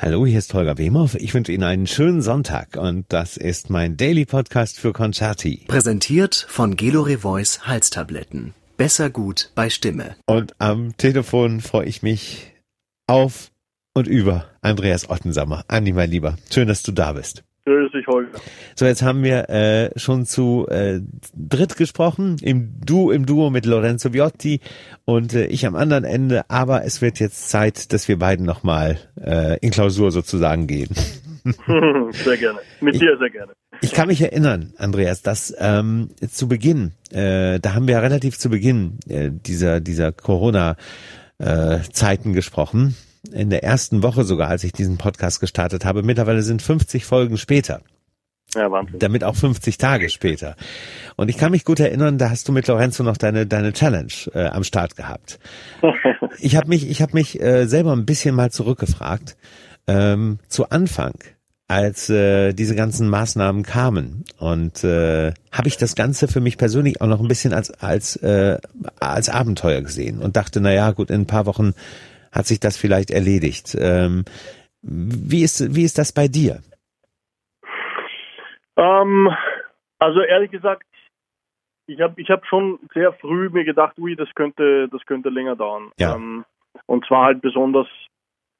Hallo, hier ist Holger Wemhoff. Ich wünsche Ihnen einen schönen Sonntag und das ist mein Daily Podcast für Concerti. Präsentiert von Gelore Voice Halstabletten. Besser gut bei Stimme. Und am Telefon freue ich mich auf und über Andreas Ottensammer. Andi, mein Lieber, schön, dass du da bist. Grüß dich, Holger. So, jetzt haben wir äh, schon zu äh, dritt gesprochen, im, du im Duo mit Lorenzo Viotti und äh, ich am anderen Ende, aber es wird jetzt Zeit, dass wir beiden nochmal äh, in Klausur sozusagen gehen. sehr gerne. Mit Ich- dir sehr gerne. Ich kann mich erinnern, Andreas, dass ähm, zu Beginn, äh, da haben wir ja relativ zu Beginn äh, dieser, dieser Corona-Zeiten gesprochen, in der ersten Woche sogar, als ich diesen Podcast gestartet habe. Mittlerweile sind 50 Folgen später. Ja, Wahnsinn. damit auch 50 Tage später. Und ich kann mich gut erinnern, da hast du mit Lorenzo noch deine deine Challenge äh, am Start gehabt. Ich habe mich ich habe mich äh, selber ein bisschen mal zurückgefragt ähm, zu Anfang, als äh, diese ganzen Maßnahmen kamen und äh, habe ich das Ganze für mich persönlich auch noch ein bisschen als als äh, als Abenteuer gesehen und dachte, na ja, gut, in ein paar Wochen hat sich das vielleicht erledigt. Ähm, wie ist wie ist das bei dir? Ähm, also ehrlich gesagt, ich habe ich hab schon sehr früh mir gedacht, ui, das könnte, das könnte länger dauern. Ja. Ähm, und zwar halt besonders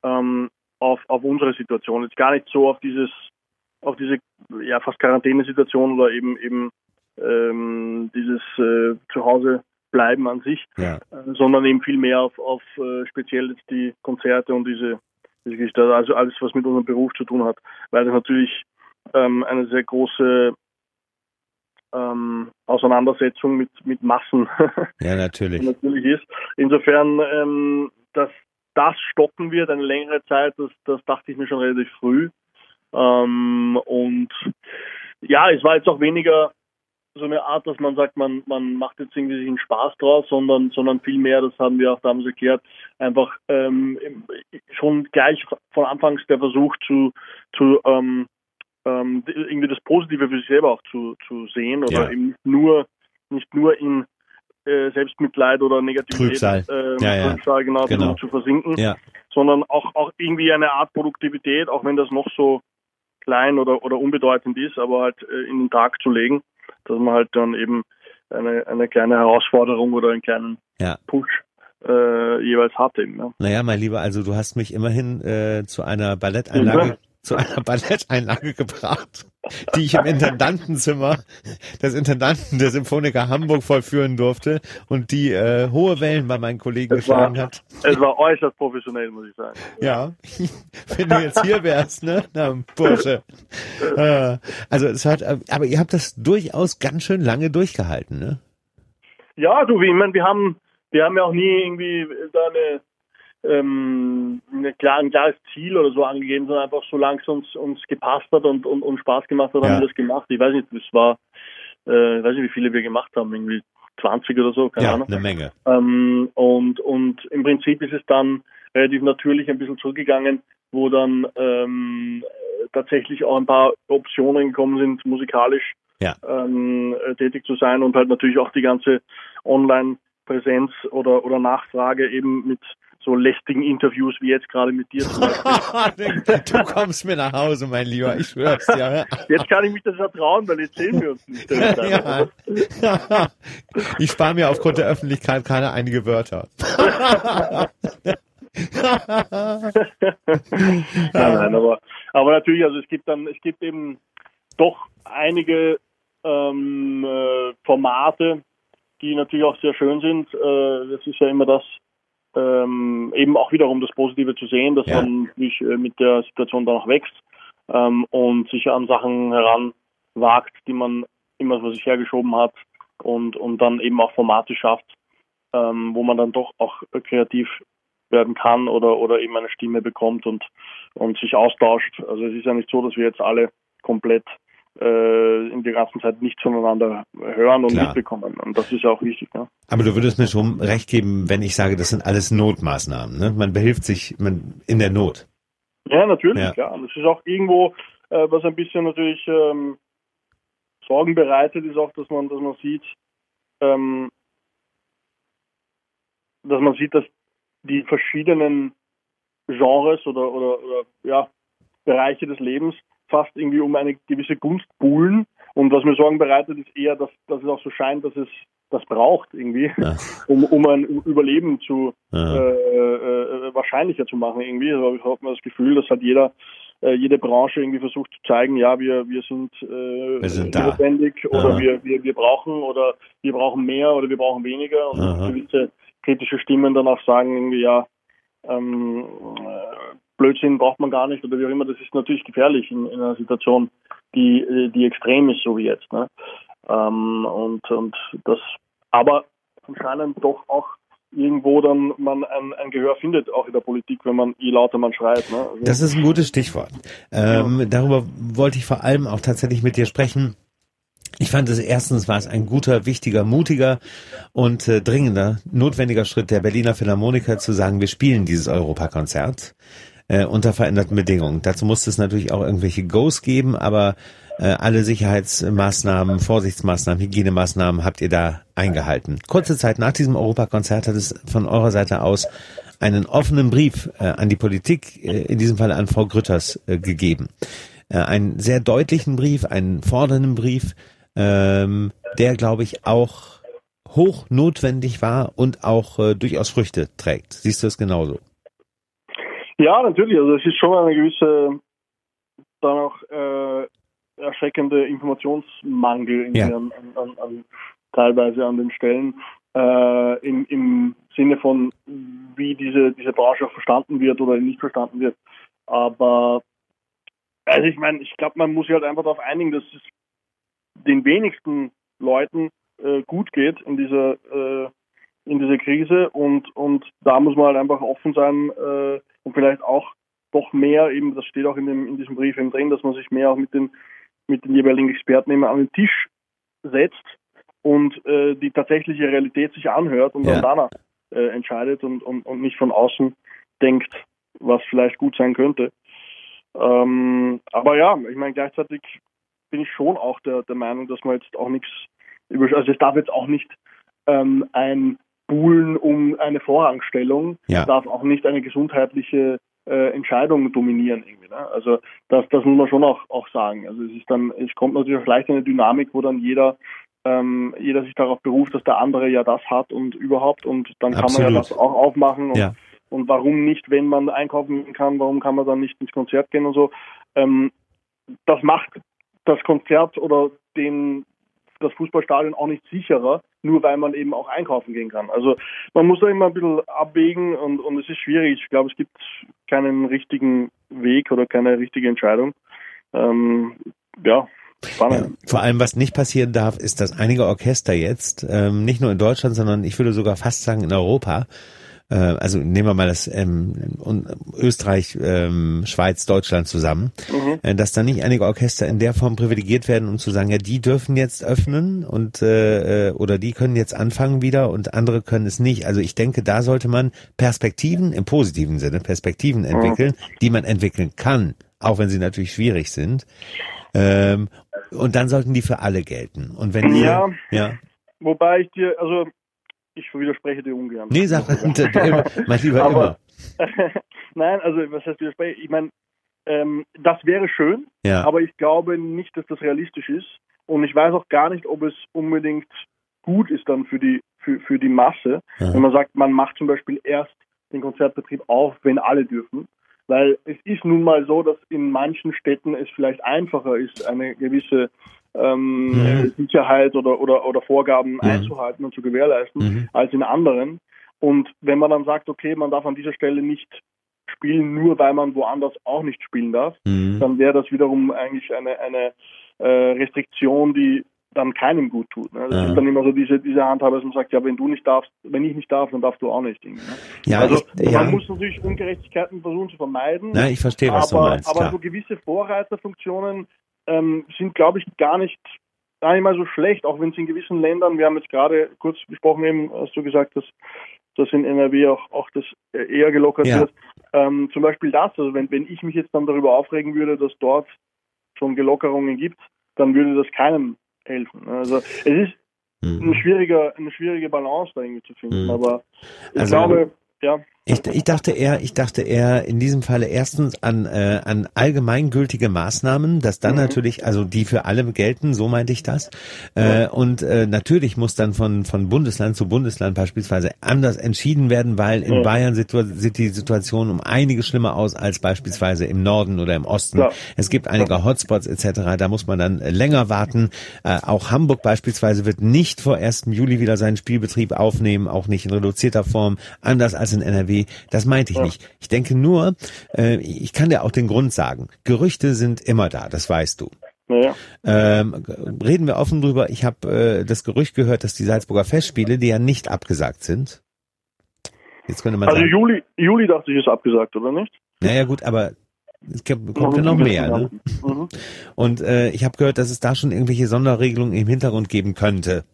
ähm, auf, auf unsere Situation. Jetzt gar nicht so auf dieses, auf diese ja fast Quarantänesituation oder eben eben ähm, dieses äh, Zuhause bleiben an sich, Ja. äh, sondern eben viel mehr auf, auf äh, speziell jetzt die Konzerte und diese, diese Geschichte, also alles, was mit unserem Beruf zu tun hat, weil das natürlich ähm, eine sehr große ähm, Auseinandersetzung mit, mit Massen Ja, natürlich. natürlich ist. Insofern, ähm, dass das stoppen wird eine längere Zeit, das, das dachte ich mir schon relativ früh. Ähm, und ja, es war jetzt auch weniger so eine Art, dass man sagt, man, man macht jetzt irgendwie sich einen Spaß draus, sondern, sondern vielmehr, das haben wir auch damals erklärt, einfach ähm, schon gleich von Anfangs der Versuch zu, zu ähm, ähm, irgendwie das Positive für sich selber auch zu, zu sehen oder Ja. eben nicht nur, nicht nur in äh, Selbstmitleid oder Negativität Trübsal. ähm, Ja, ja. Trübsal, genau, Genau. zu versinken, Ja. sondern auch, auch irgendwie eine Art Produktivität, auch wenn das noch so klein oder, oder unbedeutend ist, aber halt äh, in den Tag zu legen, dass man halt dann eben eine, eine kleine Herausforderung oder einen kleinen Ja. Push äh, jeweils hat eben. Ja. Naja, mein Lieber, also du hast mich immerhin äh, zu einer Balletteinlage, Ja. Zu einer Balletteinlage gebracht, die ich im Intendantenzimmer des Intendanten der Symphoniker Hamburg vollführen durfte und die äh, hohe Wellen bei meinen Kollegen war- geschlagen hat. Es war äußerst professionell, muss ich sagen. Ja, wenn du jetzt hier wärst, ne, na, Bursche. Äh, also es hat, aber ihr habt das durchaus ganz schön lange durchgehalten, ne? Ja, du, ich meine, wir haben, wir haben ja auch nie irgendwie da eine, ähm, klar, ein klares Ziel oder so angegeben, sondern einfach solange es uns, uns gepasst hat und, und, und Spaß gemacht hat, Ja. haben wir das gemacht. Ich weiß nicht, es war, äh, ich weiß nicht, wie viele wir gemacht haben, irgendwie 20 oder so, keine Ja, Ahnung. eine Menge. Ähm, und, und im Prinzip ist es dann relativ natürlich ein bisschen zurückgegangen, wo dann ähm, äh, tatsächlich auch ein paar Optionen gekommen sind, musikalisch Ja. ähm, äh, tätig zu sein und halt natürlich auch die ganze Online-Präsenz oder, oder Nachfrage eben mit so lästigen Interviews wie jetzt gerade mit dir. du kommst mir nach Hause, mein Lieber, ich schwör's dir. Jetzt kann ich mich das ja trauen, weil jetzt sehen wir uns nicht. Ja. Ich spare mir aufgrund der Öffentlichkeit keine einige Wörter. nein, nein, aber, aber natürlich, also es gibt dann, es gibt eben doch einige ähm, äh, Formate, die natürlich auch sehr schön sind. Äh, das ist ja immer das, ähm, eben auch wiederum das Positive zu sehen, dass Ja. man sich äh, mit der Situation dann auch wächst ähm, und sich an Sachen heranwagt, die man immer vor sich hergeschoben hat und, und dann eben auch Formate schafft, ähm, wo man dann doch auch kreativ werden kann oder, oder eben eine Stimme bekommt und, und sich austauscht. Also es ist ja nicht so, dass wir jetzt alle komplett äh, in der ganzen Zeit nichts voneinander hören und Klar. mitbekommen. Und das ist ja auch wichtig. Ja. Aber du würdest mir schon recht geben, wenn ich sage, das sind alles Notmaßnahmen. Ne? Man behilft sich man, in der Not. Ja, natürlich, Ja. klar. Und es ist auch irgendwo, äh, was ein bisschen natürlich ähm, Sorgen bereitet, ist auch, dass man, dass man sieht, ähm, dass man sieht, dass die verschiedenen Genres oder, oder, oder ja, Bereiche des Lebens fast irgendwie um eine gewisse Gunst buhlen. Und was mir Sorgen bereitet, ist eher, dass, dass es auch so scheint, dass es das braucht irgendwie, ja. um, um ein Überleben zu ja. äh, äh, wahrscheinlicher zu machen irgendwie. Also ich habe das Gefühl, dass hat jeder äh, jede Branche irgendwie versucht zu zeigen, ja, wir, wir sind, äh, wir sind notwendig oder wir, wir, wir brauchen oder wir brauchen mehr oder wir brauchen weniger und Aha. gewisse kritische Stimmen dann auch sagen irgendwie, ja, ähm, äh, Blödsinn braucht man gar nicht oder wie auch immer, das ist natürlich gefährlich in, in einer Situation, die, die extrem ist, so wie jetzt. Ne? Ähm, und, und das, aber anscheinend doch auch irgendwo dann man ein, ein, Gehör findet, auch in der Politik, wenn man, je lauter man schreit. Ne? Also das ist ein gutes Stichwort. Ähm, ja. Darüber wollte ich vor allem auch tatsächlich mit dir sprechen. Ich fand es erstens war es ein guter, wichtiger, mutiger und äh, dringender, notwendiger Schritt der Berliner Philharmoniker zu sagen, wir spielen dieses Europakonzert äh, unter veränderten Bedingungen. Dazu musste es natürlich auch irgendwelche Goes geben, aber äh, alle Sicherheitsmaßnahmen, Vorsichtsmaßnahmen, Hygienemaßnahmen habt ihr da eingehalten. Kurze Zeit nach diesem Europakonzert hat es von eurer Seite aus einen offenen Brief äh, an die Politik, äh, in diesem Fall an Frau Grütters, äh, gegeben. Äh, einen sehr deutlichen Brief, einen fordernden Brief, ähm, der, glaube ich, auch hoch notwendig war und auch äh, durchaus Früchte trägt. Siehst du es genauso? Ja, natürlich. Also es ist schon eine gewisse dann auch äh, erschreckende Informationsmangel ja. an, an, an, teilweise an den Stellen äh, im, im Sinne von wie diese diese Branche auch verstanden wird oder nicht verstanden wird. Aber also ich meine, ich glaube, man muss sich halt einfach darauf einigen, dass es den wenigsten Leuten äh, gut geht in dieser äh, in dieser Krise und und da muss man halt einfach offen sein äh, und vielleicht auch doch mehr eben, das steht auch in, dem, in diesem Brief eben drin, dass man sich mehr auch mit den, mit den jeweiligen Experten eben an den Tisch setzt und äh, die tatsächliche Realität sich anhört und ja. dann danach äh, entscheidet und, und, und nicht von außen denkt, was vielleicht gut sein könnte. Ähm, aber ja, ich meine, gleichzeitig bin ich schon auch der, der Meinung, dass man jetzt auch nichts also es darf jetzt auch nicht ähm, ein buhlen um eine Vorrangstellung, ja. darf auch nicht eine gesundheitliche äh, Entscheidung dominieren irgendwie. Ne? Also das, das muss man schon auch, auch sagen. Also es ist dann, es kommt natürlich vielleicht eine Dynamik, wo dann jeder ähm, jeder sich darauf beruft, dass der andere ja das hat und überhaupt und dann kann Absolut. man ja das auch aufmachen und, ja. und warum nicht, wenn man einkaufen kann, warum kann man dann nicht ins Konzert gehen und so. Ähm, das macht das Konzert oder den das Fußballstadion auch nicht sicherer, nur weil man eben auch einkaufen gehen kann. Also man muss da immer ein bisschen abwägen und, und es ist schwierig. Ich glaube, es gibt keinen richtigen Weg oder keine richtige Entscheidung. Ähm, ja. Ja, vor allem, was nicht passieren darf, ist, dass einige Orchester jetzt, ähm, nicht nur in Deutschland, sondern ich würde sogar fast sagen in Europa, äh, also nehmen wir mal das ähm, Österreich, ähm, Schweiz, Deutschland zusammen, mhm. äh, dass da nicht einige Orchester in der Form privilegiert werden, um zu sagen, ja, die dürfen jetzt öffnen und äh, äh, oder die können jetzt anfangen wieder und andere können es nicht. Also ich denke, da sollte man Perspektiven im positiven Sinne, Perspektiven mhm. entwickeln, mhm. die man entwickeln kann, auch wenn sie natürlich schwierig sind. Ähm, und dann sollten die für alle gelten. Und wenn ja, ihr, ja. Wobei ich dir, also ich widerspreche dir ungern. Nee, sag mein lieber Aber, immer. Nein, also was heißt widerspreche? Ich meine, ähm, das wäre schön, ja. aber ich glaube nicht, dass das realistisch ist. Und ich weiß auch gar nicht, ob es unbedingt gut ist dann für die für, für die Masse, ja. wenn man sagt, man macht zum Beispiel erst den Konzertbetrieb auf, wenn alle dürfen. Weil es ist nun mal so, dass in manchen Städten es vielleicht einfacher ist, eine gewisse ähm, mhm. Sicherheit oder, oder, oder Vorgaben mhm. einzuhalten und zu gewährleisten, mhm. als in anderen. Und wenn man dann sagt, okay, man darf an dieser Stelle nicht spielen, nur weil man woanders auch nicht spielen darf, mhm. dann wäre das wiederum eigentlich eine, eine äh, Restriktion, die dann keinem gut tut. Ne? Das ja. ist dann immer so diese, diese Handhabe, dass man sagt, ja, wenn du nicht darfst, wenn ich nicht darf, dann darfst du auch nicht. Ne? Ja, also ich, ja. man muss natürlich Ungerechtigkeiten versuchen zu vermeiden. Ja, ich verstehe, was aber, du meinst. Aber klar. so gewisse Vorreiterfunktionen ähm, sind, glaube ich, gar nicht gar nicht mal so schlecht, auch wenn es in gewissen Ländern, wir haben jetzt gerade kurz besprochen, eben hast du gesagt, dass, dass in NRW auch, auch das eher gelockert ja. wird. Ähm, zum Beispiel das, also wenn, wenn ich mich jetzt dann darüber aufregen würde, dass dort schon Gelockerungen gibt, dann würde das keinem helfen. Also es ist mhm. ein schwieriger, eine schwierige Balance da irgendwie zu finden, mhm. aber ich also, glaube, ja. Ich, ich dachte eher, ich dachte eher in diesem Falle erstens an, äh, an allgemeingültige Maßnahmen, dass dann mhm. natürlich, also die für alle gelten, so meinte ich das. Äh, und äh, natürlich muss dann von, von Bundesland zu Bundesland beispielsweise anders entschieden werden, weil in mhm. Bayern sieht die Situation um einige schlimmer aus als beispielsweise im Norden oder im Osten. Ja. Es gibt einige Hotspots etc., da muss man dann länger warten. Äh, auch Hamburg beispielsweise wird nicht vor 1. Juli wieder seinen Spielbetrieb aufnehmen, auch nicht in reduzierter Form, anders als in NRW NRW. Das meinte ich ja. nicht. Ich denke nur, äh, ich kann dir auch den Grund sagen. Gerüchte sind immer da, das weißt du. Ja. Ähm, reden wir offen drüber. Ich habe äh, das Gerücht gehört, dass die Salzburger Festspiele, die ja nicht abgesagt sind. Jetzt könnte man also sagen, Juli, Juli dachte ich ist abgesagt, oder nicht? Naja gut, aber es kommt ja noch mehr. Ne? Mhm. Und äh, ich habe gehört, dass es da schon irgendwelche Sonderregelungen im Hintergrund geben könnte.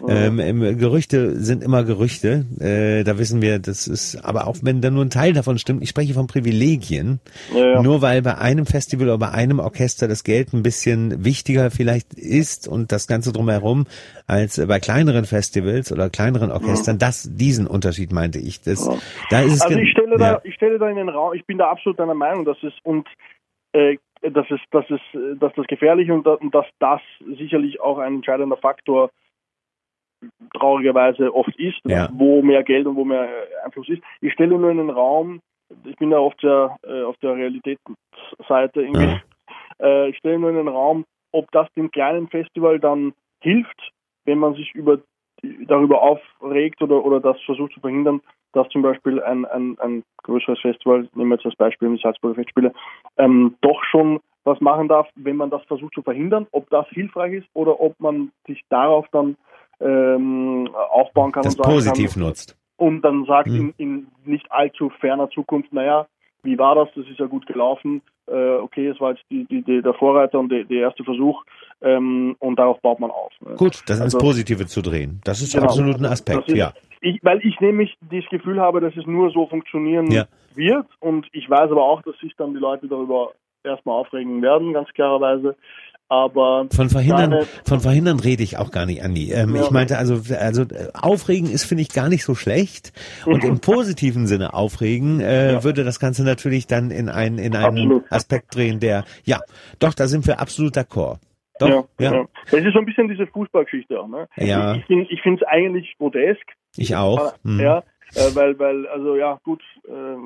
Mhm. Ähm, Gerüchte sind immer Gerüchte. Äh, da wissen wir, das ist, aber auch wenn da nur ein Teil davon stimmt, ich spreche von Privilegien. Ja, ja. Nur weil bei einem Festival oder bei einem Orchester das Geld ein bisschen wichtiger vielleicht ist und das Ganze drumherum als bei kleineren Festivals oder kleineren Orchestern. Mhm. Das, diesen Unterschied meinte ich. Das, da ist es also ich stelle da, ich stelle da in den Raum, ich bin da absolut deiner Meinung, dass es und äh, dass es, dass es, dass das gefährlich und, und dass das sicherlich auch ein entscheidender Faktor traurigerweise oft ist, ja. wo mehr Geld und wo mehr Einfluss ist. Ich stelle nur in den Raum, ich bin ja oft sehr äh, auf der Realitätsseite irgendwie, ja. äh, ich stelle nur in den Raum, ob das dem kleinen Festival dann hilft, wenn man sich über darüber aufregt oder, oder das versucht zu verhindern, dass zum Beispiel ein, ein, ein größeres Festival, nehmen wir jetzt als Beispiel die Salzburger Festspiele, ähm, doch schon was machen darf, wenn man das versucht zu verhindern, ob das hilfreich ist oder ob man sich darauf dann ähm, aufbauen kann das und positiv kann, nutzt. Und dann sagt mhm. in, in nicht allzu ferner Zukunft, naja, wie war das? Das ist ja gut gelaufen. Äh, okay, es war jetzt die, die, die, der Vorreiter und der erste Versuch ähm, und darauf baut man auf. Ne? Gut, das also, ins Positive zu drehen. Das ist genau, absolut ein Aspekt, ist, ja. Ich, weil ich nämlich das Gefühl habe, dass es nur so funktionieren ja. wird und ich weiß aber auch, dass sich dann die Leute darüber erstmal aufregen werden, ganz klarerweise. Aber von verhindern, deine, von verhindern rede ich auch gar nicht, Andi. Ähm, ja. Ich meinte also, also äh, aufregen ist finde ich gar nicht so schlecht und im positiven Sinne aufregen äh, ja. würde das Ganze natürlich dann in einen in einen absolut. Aspekt drehen, der ja, doch, da sind wir absolut d'accord. Doch, ja, ja. ja. Es ist so ein bisschen diese Fußballgeschichte auch. Ne? Ja. Ich, ich finde es eigentlich grotesk. Ich auch. Mhm. Ja, äh, weil, weil, also ja, gut, äh,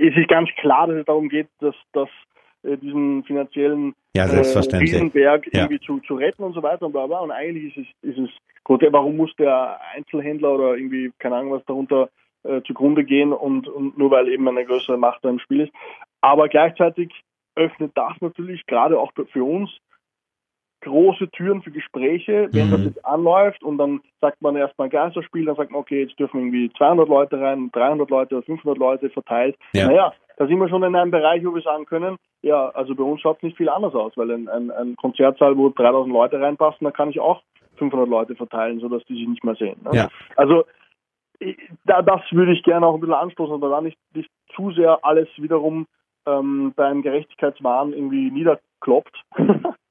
es ist ganz klar, dass es darum geht, dass, dass äh, diesen finanziellen ja, äh, Riesenberg ja. irgendwie zu, zu retten und so weiter und bla bla. Und eigentlich ist es, ist es gut, warum muss der Einzelhändler oder irgendwie, keine Ahnung was darunter äh, zugrunde gehen und, und nur weil eben eine größere Macht da im Spiel ist. Aber gleichzeitig öffnet das natürlich gerade auch für uns große Türen für Gespräche, wenn mhm. das jetzt anläuft und dann sagt man erstmal ein Geisterspiel, dann sagt man, okay, jetzt dürfen irgendwie 200 Leute rein, 300 Leute oder 500 Leute verteilt. Ja. Naja, da sind wir schon in einem Bereich, wo wir sagen können, ja, also bei uns schaut es nicht viel anders aus, weil ein, ein, ein Konzertsaal, wo 3000 Leute reinpassen, da kann ich auch 500 Leute verteilen, sodass die sich nicht mehr sehen. Ne? Ja. Also da, das würde ich gerne auch ein bisschen anstoßen, aber da nicht, nicht zu sehr alles wiederum ähm, beim Gerechtigkeitswahn irgendwie niederkloppt.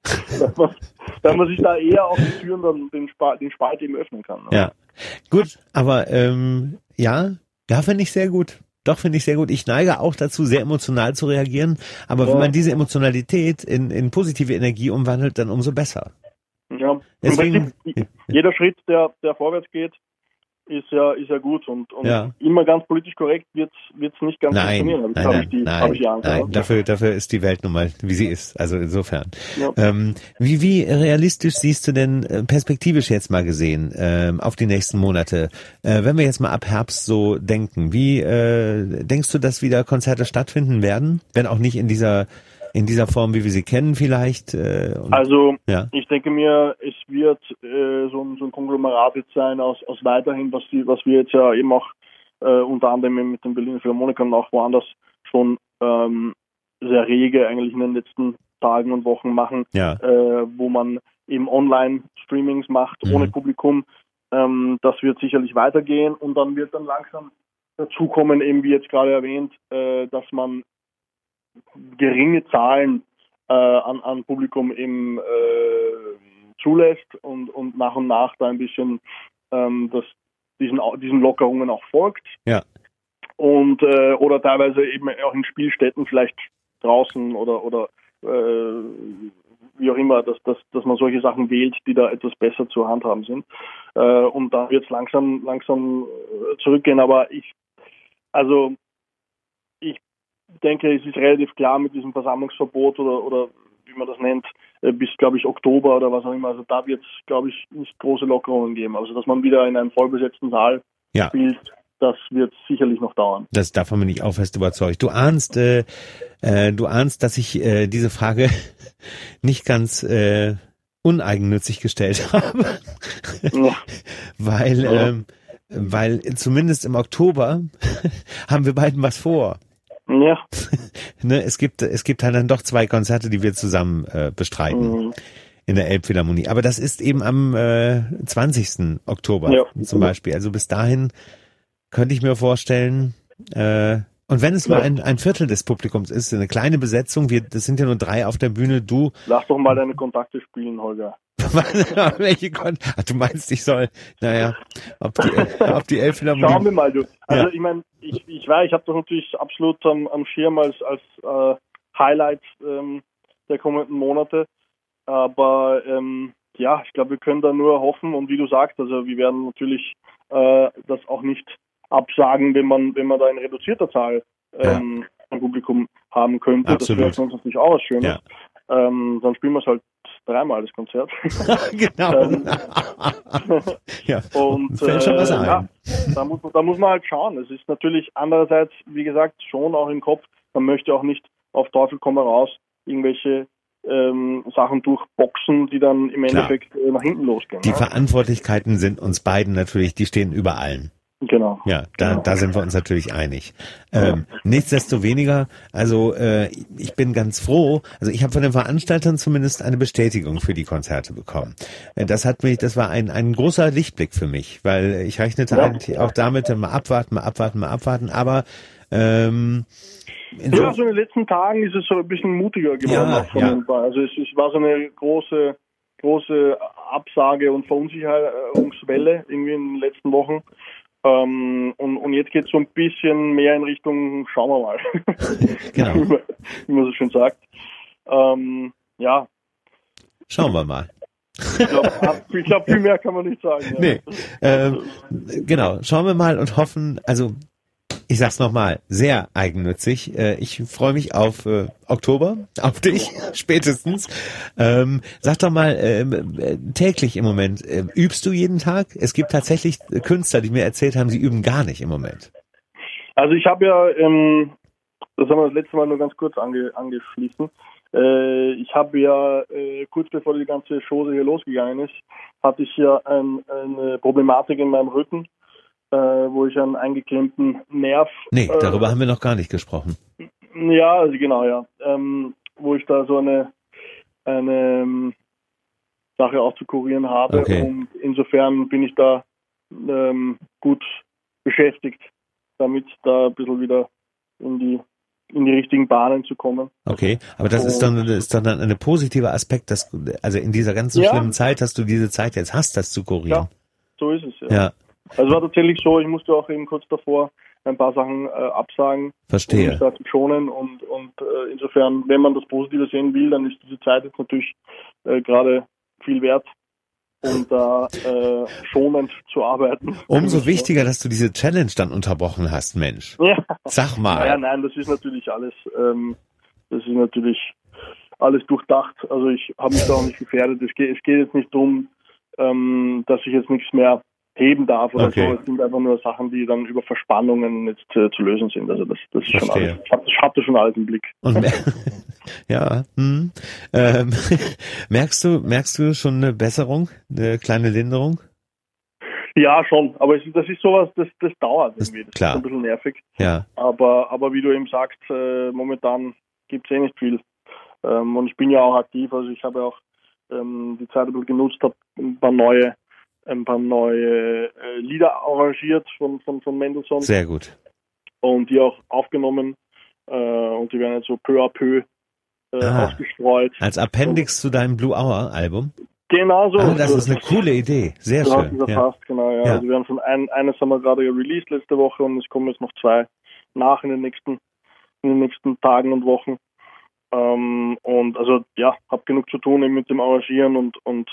dass, man, dass man sich da eher auf die Türen dann den, Spalt, den Spalt eben öffnen kann. Ne? Ja, gut, aber ähm, ja, da finde ich sehr gut. Doch, finde ich sehr gut. Ich neige auch dazu, sehr emotional zu reagieren. Aber ja. wenn man diese Emotionalität in, in positive Energie umwandelt, dann umso besser. Ja, Deswegen, jeder Schritt, der, der vorwärts geht, ist ja, ist ja gut und, und ja. immer ganz politisch korrekt wird es nicht ganz nein, funktionieren. Nein, nein, ich die, nein, Angst, nein. Dafür, dafür ist die Welt nun mal, wie sie ist. Also insofern. Ja. Ähm, wie, wie realistisch siehst du denn äh, perspektivisch jetzt mal gesehen ähm, auf die nächsten Monate? Äh, wenn wir jetzt mal ab Herbst so denken, wie äh, denkst du, dass wieder Konzerte stattfinden werden? Wenn auch nicht in dieser in dieser Form, wie wir sie kennen vielleicht? Äh, und, also ja. ich denke mir, es wird äh, so, ein, so ein Konglomerat jetzt sein aus, aus weiterhin, was, die, was wir jetzt ja eben auch äh, unter anderem mit den Berliner Philharmonikern auch woanders schon ähm, sehr rege eigentlich in den letzten Tagen und Wochen machen, ja. äh, wo man eben Online-Streamings macht mhm. ohne Publikum. Ähm, das wird sicherlich weitergehen und dann wird dann langsam dazukommen, eben wie jetzt gerade erwähnt, äh, dass man geringe Zahlen äh, an, an Publikum eben äh, zulässt und, und nach und nach da ein bisschen ähm, das, diesen, diesen Lockerungen auch folgt. Ja. und äh, oder teilweise eben auch in Spielstätten vielleicht draußen oder oder äh, wie auch immer, dass, dass, dass man solche Sachen wählt, die da etwas besser zu handhaben sind. Äh, und da wird es langsam, langsam äh, zurückgehen. Aber ich, also denke, es ist relativ klar mit diesem Versammlungsverbot oder, oder wie man das nennt, äh, bis, glaube ich, Oktober oder was auch immer. Also da wird es, glaube ich, nicht große Lockerungen geben. Also dass man wieder in einem vollbesetzten Saal ja. spielt, das wird sicherlich noch dauern. Das davon bin ich auch fest überzeugt. Du ahnst, äh, äh, du ahnst, dass ich äh, diese Frage nicht ganz äh, uneigennützig gestellt habe, ja. weil ja. ähm, weil zumindest im Oktober haben wir beiden was vor. Ja. ne, es gibt es gibt halt dann doch zwei Konzerte, die wir zusammen äh, bestreiten. Mhm. In der Elbphilharmonie. Aber das ist eben am äh, 20. Oktober ja. zum Beispiel. Also bis dahin könnte ich mir vorstellen, äh, und wenn es nur ein, ein Viertel des Publikums ist, eine kleine Besetzung, wir, das sind ja nur drei auf der Bühne, du. Lass doch mal deine Kontakte spielen, Holger. Welche Kon Ach, du meinst, ich soll, naja, ob die, ob die Elfphilharmonie... Schauen wir mal, du. Also ja. ich meine, ich, ich weiß, ich habe das natürlich absolut am, am Schirm als, als äh, Highlight ähm, der kommenden Monate. Aber ähm, ja, ich glaube, wir können da nur hoffen und wie du sagst, also wir werden natürlich äh, das auch nicht absagen, wenn man, wenn man da in reduzierter Zahl ähm, ja. ein Publikum haben könnte. Absolut. Das wäre sonst natürlich auch was Schönes. Ja. Ähm, dann spielen wir es halt dreimal das Konzert. genau. ähm, ja. Und äh, ja, da muss, da muss man halt schauen. Es ist natürlich andererseits, wie gesagt, schon auch im Kopf, man möchte auch nicht auf Teufel komm raus irgendwelche ähm, Sachen durchboxen, die dann im Endeffekt äh, nach hinten losgehen. Die ja. Verantwortlichkeiten sind uns beiden natürlich, die stehen über allen. Genau. Ja, da, genau. da sind wir uns natürlich einig. Ähm, ja. Nichtsdestoweniger, also äh, ich bin ganz froh, also ich habe von den Veranstaltern zumindest eine Bestätigung für die Konzerte bekommen. Äh, das hat mich, das war ein, ein großer Lichtblick für mich, weil ich rechnete ja. eigentlich auch damit, mal abwarten, mal abwarten, mal abwarten, aber ähm, ja, so in den letzten Tagen ist es so ein bisschen mutiger geworden. Ja, von ja. Also es, es war so eine große, große Absage und Verunsicherungswelle irgendwie in den letzten Wochen. Ähm, und, und jetzt geht es so ein bisschen mehr in Richtung, schauen wir mal, genau. wie man so schön sagt. Ähm, ja. Schauen wir mal. Ich glaube, glaub, viel mehr kann man nicht sagen. Ja. Nee, ähm, genau. Schauen wir mal und hoffen, also ich sag's nochmal, sehr eigennützig. Äh, ich freue mich auf äh, Oktober, auf dich spätestens. Ähm, sag doch mal, ähm, äh, täglich im Moment, äh, übst du jeden Tag? Es gibt tatsächlich Künstler, die mir erzählt haben, sie üben gar nicht im Moment. Also ich habe ja, ähm, das haben wir das letzte Mal nur ganz kurz ange, angeschlossen. Ich habe ja kurz bevor die ganze Chose hier losgegangen ist, hatte ich ja ein, eine Problematik in meinem Rücken äh, wo ich einen eingeklemmten Nerv. Nee, äh, darüber haben wir noch gar nicht gesprochen. Ja, also genau, ja. Ähm, wo ich da so eine, eine ähm, Sache auch zu kurieren habe. Okay. Und insofern bin ich da ähm, gut beschäftigt, damit da ein bisschen wieder in die in die richtigen Bahnen zu kommen. Okay, aber das ist dann ist dann ein positiver Aspekt, dass also in dieser ganzen ja. schlimmen Zeit, dass du diese Zeit jetzt hast, das zu kurieren. Ja, so ist es ja. ja. Also war tatsächlich so, ich musste auch eben kurz davor ein paar Sachen äh, absagen, Verstehe. um mich da zu schonen und, und äh, insofern, wenn man das Positive sehen will, dann ist diese Zeit jetzt natürlich äh, gerade viel wert, um da äh, schonend zu arbeiten. Umso wichtiger, dass du diese Challenge dann unterbrochen hast, Mensch. Ja. Sag mal. Ja, nein, das ist natürlich alles, ähm, das ist natürlich alles durchdacht. Also ich habe mich da auch nicht gefährdet. Es geht, es geht jetzt nicht darum, ähm, dass ich jetzt nichts mehr heben darf oder okay. so. Es sind einfach nur Sachen, die dann über Verspannungen jetzt äh, zu lösen sind. Also das, das ist Verstehe. schon alles. Ich habe hab das schon alles im Blick. Und ja, hm. ähm, merkst du, merkst du schon eine Besserung, eine kleine Linderung? Ja, schon. Aber es, das ist sowas, das, das dauert irgendwie. Das klar. ist ein bisschen nervig. Ja. Aber, aber wie du eben sagst, äh, momentan gibt es eh nicht viel. Ähm, und ich bin ja auch aktiv, also ich habe auch ähm, die Zeit ein bisschen genutzt, habe ein paar neue ein paar neue äh, Lieder arrangiert von, von, von Mendelssohn. Sehr gut. Und die auch aufgenommen äh, und die werden jetzt so peu à peu äh, ah, ausgestreut. Als Appendix zu deinem Blue Hour Album? Genau so. Ah, das ist eine coole Idee. Sehr so schön. Ja. Passt, genau, ja. ja. Also wir haben schon ein, eines haben wir gerade released letzte Woche und es kommen jetzt noch zwei nach in den nächsten, in den nächsten Tagen und Wochen. Ähm, und also ja, habe genug zu tun eben mit dem Arrangieren und, und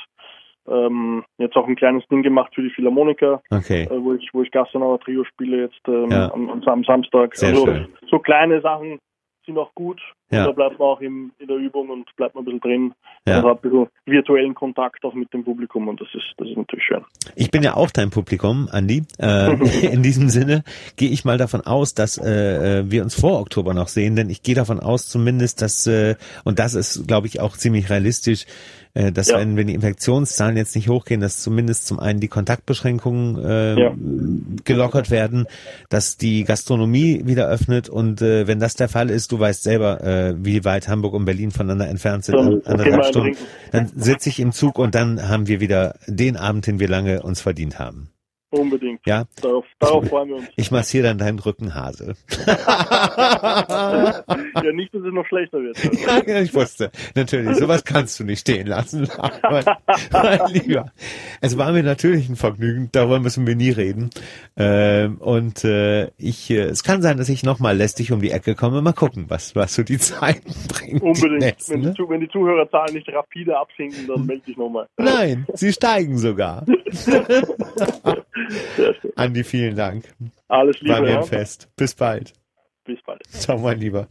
ähm, jetzt auch ein kleines Ding gemacht für die Philharmoniker, Okay. äh, wo ich, wo ich Gassenauer Trio spiele jetzt ähm, Ja. am, am, am Samstag. Sehr also schön. so kleine Sachen sind auch gut. Ja. Da bleibt man auch im, in der Übung und bleibt man ein bisschen drin. Ja. Also hat ein bisschen virtuellen Kontakt auch mit dem Publikum und das ist, das ist natürlich schön. Ich bin ja auch dein Publikum, Andi. Äh, in diesem Sinne gehe ich mal davon aus, dass äh, äh, wir uns vor Oktober noch sehen, denn ich gehe davon aus zumindest, dass, äh, und das ist, glaube ich, auch ziemlich realistisch, äh, dass Ja. wenn, wenn die Infektionszahlen jetzt nicht hochgehen, dass zumindest zum einen die Kontaktbeschränkungen äh, Ja. gelockert werden, dass die Gastronomie wieder öffnet und äh, wenn das der Fall ist, du weißt selber, äh, wie weit Hamburg und Berlin voneinander entfernt sind, anderthalb Stunden, dann sitze ich im Zug und dann haben wir wieder den Abend, den wir lange uns verdient haben. Unbedingt. Ja, Darauf, darauf freuen wir uns. ich massiere dann deinen Rücken, Hase. Ja, nicht, dass es noch schlechter wird. ja, ich wusste. Natürlich, sowas kannst du nicht stehen lassen. mein, mein Lieber. Es war mir natürlich ein Vergnügen, darüber müssen wir nie reden. Ähm, und äh, ich, äh, es kann sein, dass ich nochmal lästig um die Ecke komme. Mal gucken, was, was so die Zeiten bringen. die Unbedingt. nächsten, wenn, die, ne? Wenn die Zuhörerzahlen nicht rapide absinken, dann melde ich nochmal. Nein, sie steigen sogar. Andi, vielen Dank. Alles Liebe. War mir ein Fest. Bis bald. Bis bald. Ciao, mein Lieber.